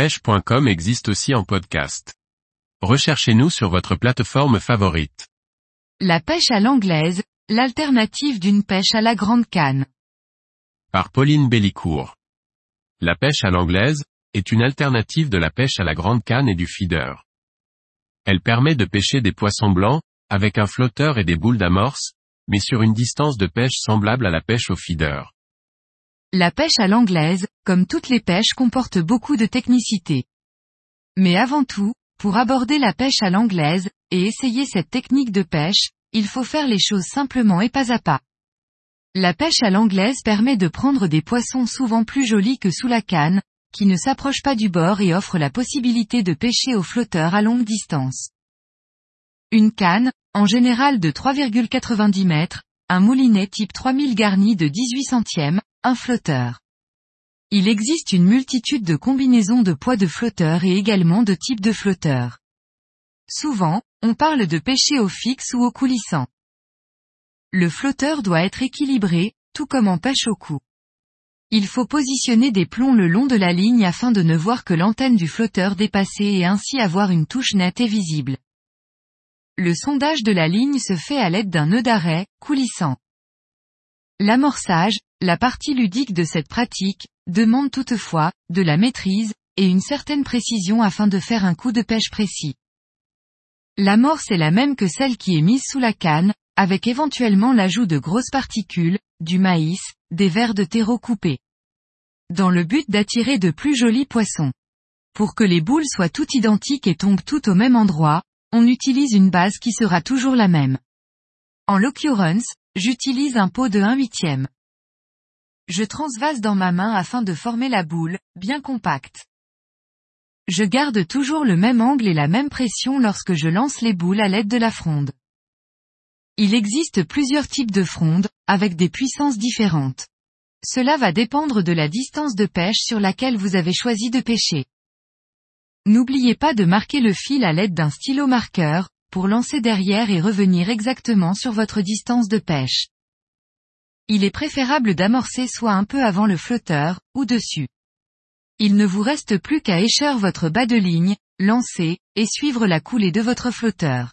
pêche.com existe aussi en podcast. Recherchez-nous sur votre plateforme favorite. La pêche à l'anglaise, l'alternative d'une pêche à la grande canne. Par Pauline Bellicourt. La pêche à l'anglaise, est une alternative de la pêche à la grande canne et du feeder. Elle permet de pêcher des poissons blancs, avec un flotteur et des boules d'amorce, mais sur une distance de pêche semblable à la pêche au feeder. La pêche à l'anglaise, comme toutes les pêches comporte beaucoup de technicité. Mais avant tout, pour aborder la pêche à l'anglaise, et essayer cette technique de pêche, il faut faire les choses simplement et pas à pas. La pêche à l'anglaise permet de prendre des poissons souvent plus jolis que sous la canne, qui ne s'approchent pas du bord et offre la possibilité de pêcher au flotteur à longue distance. Une canne, en général de 3,90 mètres, un moulinet type 3000 garni de 18 centièmes, un flotteur. Il existe une multitude de combinaisons de poids de flotteurs et également de types de flotteurs. Souvent, on parle de pêcher au fixe ou au coulissant. Le flotteur doit être équilibré, tout comme en pêche au cou. Il faut positionner des plombs le long de la ligne afin de ne voir que l'antenne du flotteur dépasser et ainsi avoir une touche nette et visible. Le sondage de la ligne se fait à l'aide d'un nœud d'arrêt, coulissant. L'amorçage, la partie ludique de cette pratique, demande toutefois, de la maîtrise, et une certaine précision afin de faire un coup de pêche précis. L'amorce est la même que celle qui est mise sous la canne, avec éventuellement l'ajout de grosses particules, du maïs, des vers de terreau coupés. Dans le but d'attirer de plus jolis poissons. Pour que les boules soient toutes identiques et tombent toutes au même endroit, on utilise une base qui sera toujours la même. En l'occurrence, j'utilise un pot de 1 huitième. Je transvase dans ma main afin de former la boule, bien compacte. Je garde toujours le même angle et la même pression lorsque je lance les boules à l'aide de la fronde. Il existe plusieurs types de frondes, avec des puissances différentes. Cela va dépendre de la distance de pêche sur laquelle vous avez choisi de pêcher. N'oubliez pas de marquer le fil à l'aide d'un stylo marqueur, pour lancer derrière et revenir exactement sur votre distance de pêche. Il est préférable d'amorcer soit un peu avant le flotteur, ou dessus. Il ne vous reste plus qu'à écheur votre bas de ligne, lancer, et suivre la coulée de votre flotteur.